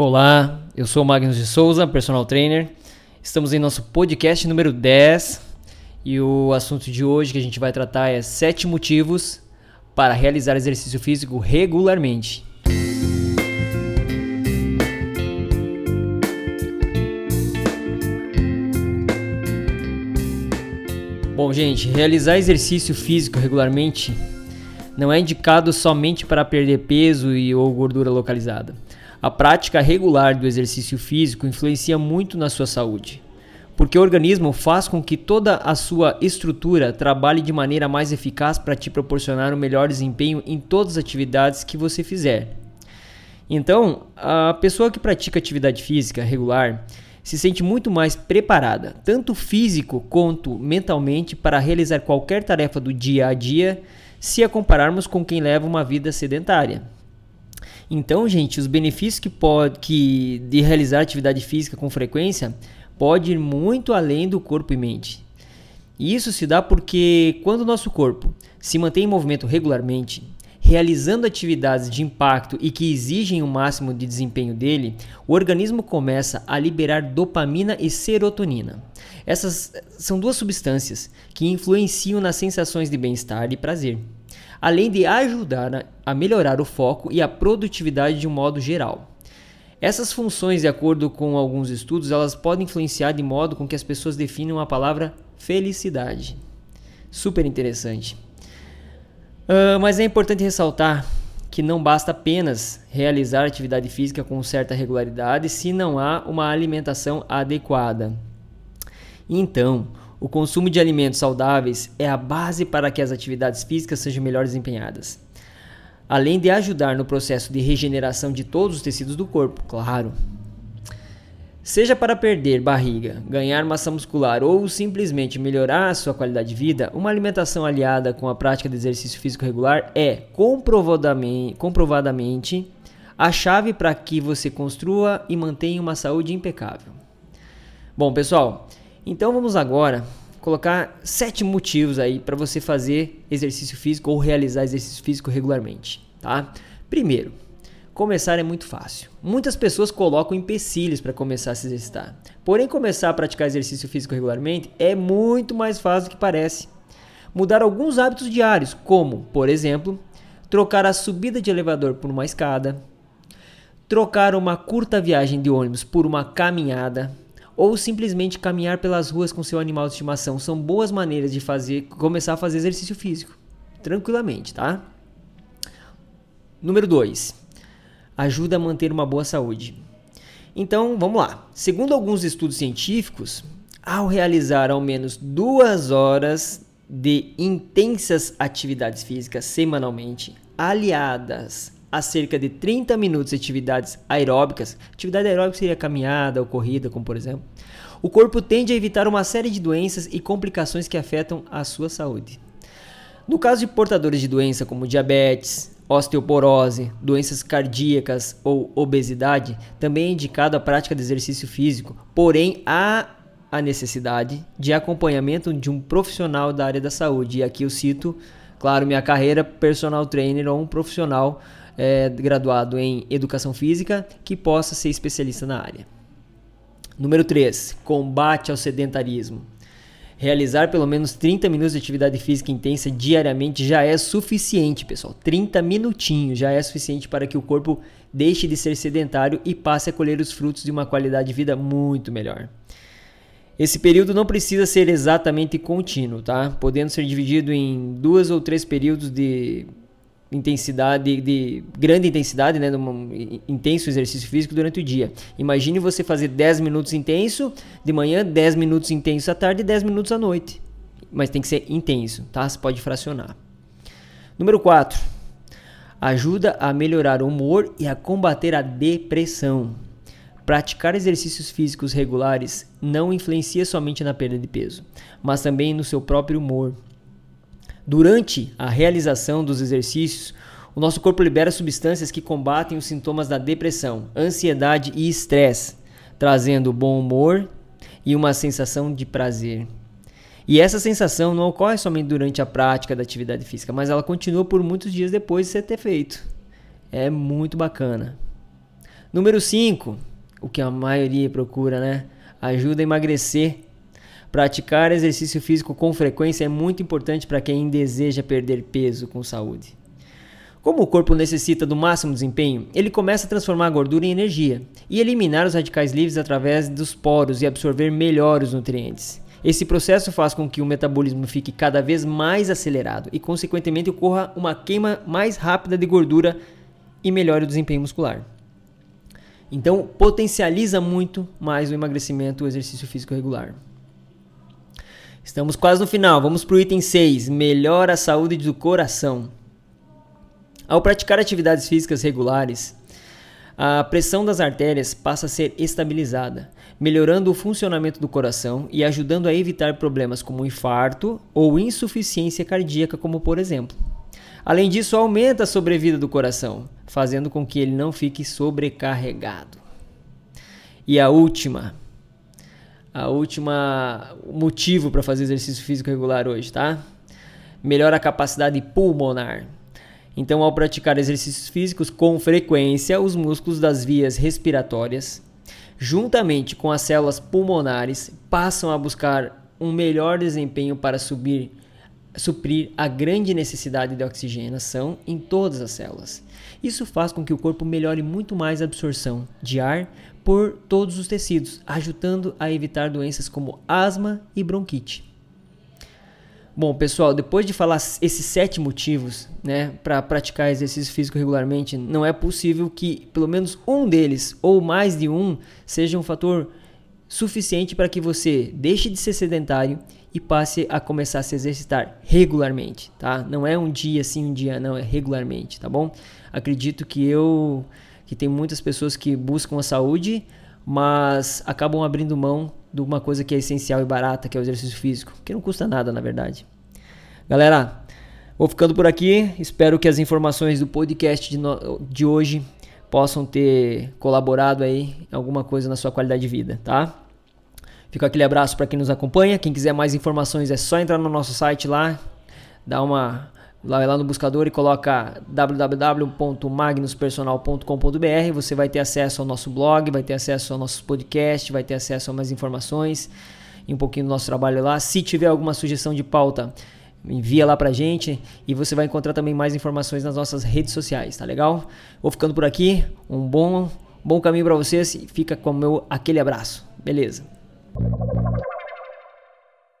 Olá, eu sou o Magnus de Souza, personal trainer. Estamos em nosso podcast número 10 e o assunto de hoje que a gente vai tratar é 7 motivos para realizar exercício físico regularmente. Bom, gente, realizar exercício físico regularmente não é indicado somente para perder peso e ou gordura localizada. A prática regular do exercício físico influencia muito na sua saúde, porque o organismo faz com que toda a sua estrutura trabalhe de maneira mais eficaz para te proporcionar um melhor desempenho em todas as atividades que você fizer. Então, a pessoa que pratica atividade física regular se sente muito mais preparada, tanto físico quanto mentalmente, para realizar qualquer tarefa do dia a dia, se a compararmos com quem leva uma vida sedentária. Então, gente, os benefícios que pode que de realizar atividade física com frequência pode ir muito além do corpo e mente. E isso se dá porque quando o nosso corpo se mantém em movimento regularmente, realizando atividades de impacto e que exigem o máximo de desempenho dele, o organismo começa a liberar dopamina e serotonina. Essas são duas substâncias que influenciam nas sensações de bem-estar e prazer além de ajudar a melhorar o foco e a produtividade de um modo geral. Essas funções, de acordo com alguns estudos, elas podem influenciar de modo com que as pessoas definam a palavra felicidade. Super interessante. Uh, mas é importante ressaltar que não basta apenas realizar atividade física com certa regularidade se não há uma alimentação adequada. Então, o consumo de alimentos saudáveis é a base para que as atividades físicas sejam melhor desempenhadas. Além de ajudar no processo de regeneração de todos os tecidos do corpo, claro. Seja para perder barriga, ganhar massa muscular ou simplesmente melhorar a sua qualidade de vida, uma alimentação aliada com a prática de exercício físico regular é comprovadamente, comprovadamente a chave para que você construa e mantenha uma saúde impecável. Bom, pessoal, então vamos agora colocar sete motivos aí para você fazer exercício físico ou realizar exercício físico regularmente, tá? Primeiro, começar é muito fácil. Muitas pessoas colocam empecilhos para começar a se exercitar. Porém, começar a praticar exercício físico regularmente é muito mais fácil do que parece. Mudar alguns hábitos diários, como, por exemplo, trocar a subida de elevador por uma escada, trocar uma curta viagem de ônibus por uma caminhada, ou simplesmente caminhar pelas ruas com seu animal de estimação são boas maneiras de fazer começar a fazer exercício físico tranquilamente, tá? Número 2. Ajuda a manter uma boa saúde. Então, vamos lá. Segundo alguns estudos científicos, ao realizar ao menos duas horas de intensas atividades físicas semanalmente, aliadas a cerca de 30 minutos de atividades aeróbicas, atividade aeróbica seria caminhada ou corrida, como por exemplo, o corpo tende a evitar uma série de doenças e complicações que afetam a sua saúde. No caso de portadores de doença como diabetes, osteoporose, doenças cardíacas ou obesidade, também é indicada a prática de exercício físico, porém há a necessidade de acompanhamento de um profissional da área da saúde. E aqui eu cito, claro, minha carreira personal trainer ou um profissional é, graduado em educação física que possa ser especialista na área. Número 3. Combate ao sedentarismo. Realizar pelo menos 30 minutos de atividade física intensa diariamente já é suficiente, pessoal. 30 minutinhos já é suficiente para que o corpo deixe de ser sedentário e passe a colher os frutos de uma qualidade de vida muito melhor. Esse período não precisa ser exatamente contínuo, tá? Podendo ser dividido em duas ou três períodos de intensidade, de grande intensidade, né, num intenso exercício físico durante o dia. Imagine você fazer 10 minutos intenso de manhã, 10 minutos intenso à tarde e 10 minutos à noite. Mas tem que ser intenso, tá? Você pode fracionar. Número 4. Ajuda a melhorar o humor e a combater a depressão. Praticar exercícios físicos regulares não influencia somente na perda de peso, mas também no seu próprio humor. Durante a realização dos exercícios, o nosso corpo libera substâncias que combatem os sintomas da depressão, ansiedade e estresse, trazendo bom humor e uma sensação de prazer. E essa sensação não ocorre somente durante a prática da atividade física, mas ela continua por muitos dias depois de você ter feito. É muito bacana. Número 5, o que a maioria procura, né? Ajuda a emagrecer. Praticar exercício físico com frequência é muito importante para quem deseja perder peso com saúde. Como o corpo necessita do máximo desempenho, ele começa a transformar a gordura em energia e eliminar os radicais livres através dos poros e absorver melhor os nutrientes. Esse processo faz com que o metabolismo fique cada vez mais acelerado e, consequentemente, ocorra uma queima mais rápida de gordura e melhore o desempenho muscular. Então, potencializa muito mais o emagrecimento o exercício físico regular. Estamos quase no final. Vamos para o item 6. Melhora a saúde do coração. Ao praticar atividades físicas regulares, a pressão das artérias passa a ser estabilizada, melhorando o funcionamento do coração e ajudando a evitar problemas como infarto ou insuficiência cardíaca, como por exemplo. Além disso, aumenta a sobrevida do coração, fazendo com que ele não fique sobrecarregado. E a última, a última motivo para fazer exercício físico regular hoje, tá? Melhora a capacidade pulmonar. Então, ao praticar exercícios físicos com frequência, os músculos das vias respiratórias, juntamente com as células pulmonares, passam a buscar um melhor desempenho para subir, suprir a grande necessidade de oxigenação em todas as células. Isso faz com que o corpo melhore muito mais a absorção de ar por todos os tecidos, ajudando a evitar doenças como asma e bronquite. Bom, pessoal, depois de falar esses sete motivos, né, para praticar exercício físico regularmente, não é possível que pelo menos um deles ou mais de um seja um fator suficiente para que você deixe de ser sedentário e passe a começar a se exercitar regularmente, tá? Não é um dia sim, um dia não, é regularmente, tá bom? Acredito que eu que tem muitas pessoas que buscam a saúde, mas acabam abrindo mão de uma coisa que é essencial e barata, que é o exercício físico, que não custa nada, na verdade. Galera, vou ficando por aqui. Espero que as informações do podcast de, no... de hoje possam ter colaborado aí em alguma coisa na sua qualidade de vida, tá? Fica aquele abraço para quem nos acompanha. Quem quiser mais informações é só entrar no nosso site lá, dá uma Vai lá no buscador e coloca www.magnuspersonal.com.br. Você vai ter acesso ao nosso blog, vai ter acesso ao nosso podcast, vai ter acesso a mais informações e um pouquinho do nosso trabalho lá. Se tiver alguma sugestão de pauta, envia lá pra gente e você vai encontrar também mais informações nas nossas redes sociais, tá legal? Vou ficando por aqui. Um bom, bom caminho para vocês e fica com meu aquele abraço. Beleza?